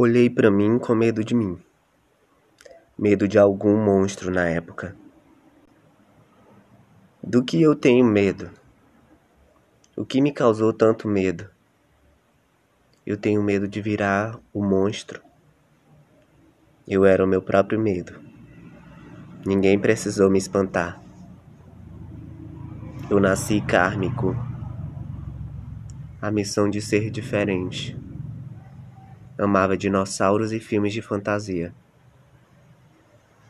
Olhei para mim com medo de mim. Medo de algum monstro na época. Do que eu tenho medo? O que me causou tanto medo? Eu tenho medo de virar o monstro. Eu era o meu próprio medo. Ninguém precisou me espantar. Eu nasci kármico. A missão de ser diferente. Amava dinossauros e filmes de fantasia.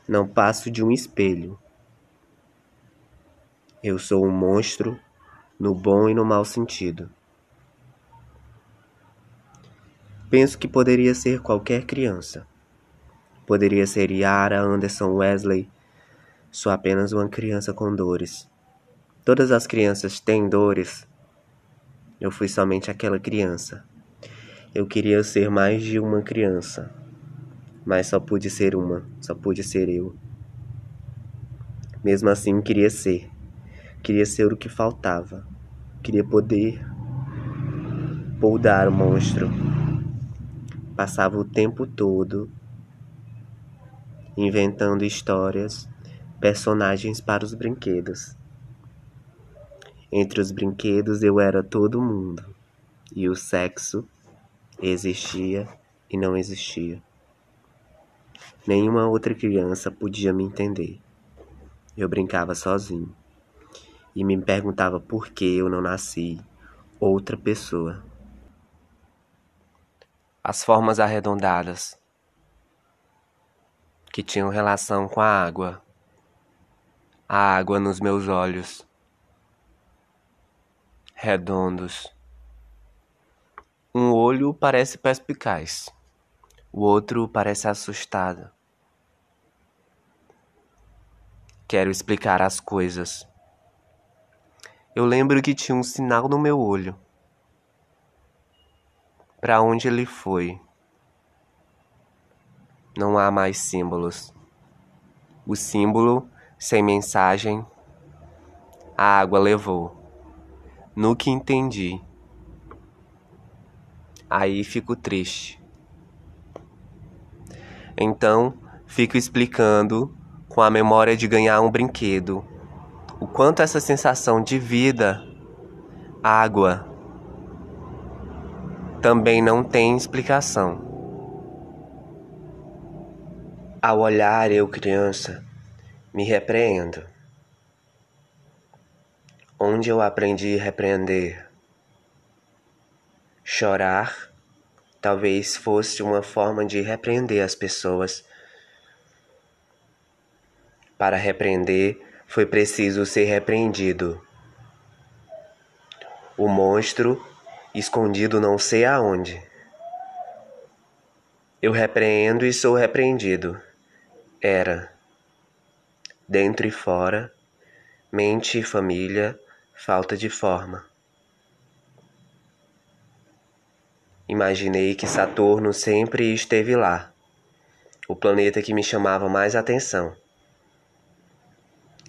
Não passo de um espelho. Eu sou um monstro no bom e no mau sentido. Penso que poderia ser qualquer criança. Poderia ser Yara Anderson Wesley. Sou apenas uma criança com dores. Todas as crianças têm dores. Eu fui somente aquela criança. Eu queria ser mais de uma criança, mas só pude ser uma, só pude ser eu. Mesmo assim, queria ser. Queria ser o que faltava. Queria poder poudar o monstro. Passava o tempo todo inventando histórias, personagens para os brinquedos. Entre os brinquedos eu era todo mundo, e o sexo existia e não existia. Nenhuma outra criança podia me entender. Eu brincava sozinho e me perguntava por que eu não nasci outra pessoa. As formas arredondadas que tinham relação com a água, a água nos meus olhos, redondos um olho parece perspicaz, o outro parece assustado. Quero explicar as coisas. Eu lembro que tinha um sinal no meu olho. Para onde ele foi? Não há mais símbolos. O símbolo, sem mensagem, a água levou. No que entendi aí fico triste. Então, fico explicando com a memória de ganhar um brinquedo o quanto essa sensação de vida, água, também não tem explicação. Ao olhar eu criança, me repreendo. Onde eu aprendi a repreender? Chorar talvez fosse uma forma de repreender as pessoas. Para repreender, foi preciso ser repreendido. O monstro, escondido não sei aonde. Eu repreendo e sou repreendido. Era. Dentro e fora, mente e família, falta de forma. Imaginei que Saturno sempre esteve lá, o planeta que me chamava mais atenção.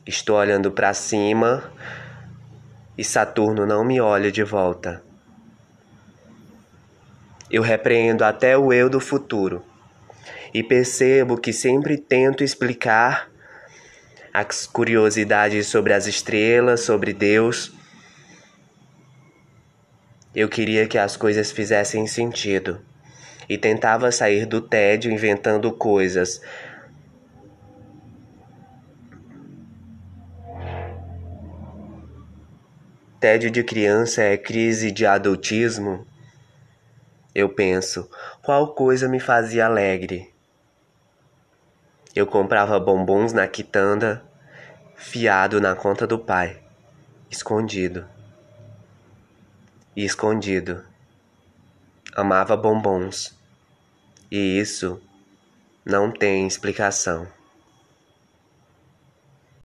Estou olhando para cima e Saturno não me olha de volta. Eu repreendo até o eu do futuro e percebo que sempre tento explicar as curiosidades sobre as estrelas, sobre Deus eu queria que as coisas fizessem sentido e tentava sair do tédio inventando coisas. Tédio de criança é crise de adultismo? Eu penso, qual coisa me fazia alegre? Eu comprava bombons na quitanda, fiado na conta do pai, escondido e escondido. Amava bombons. E isso não tem explicação.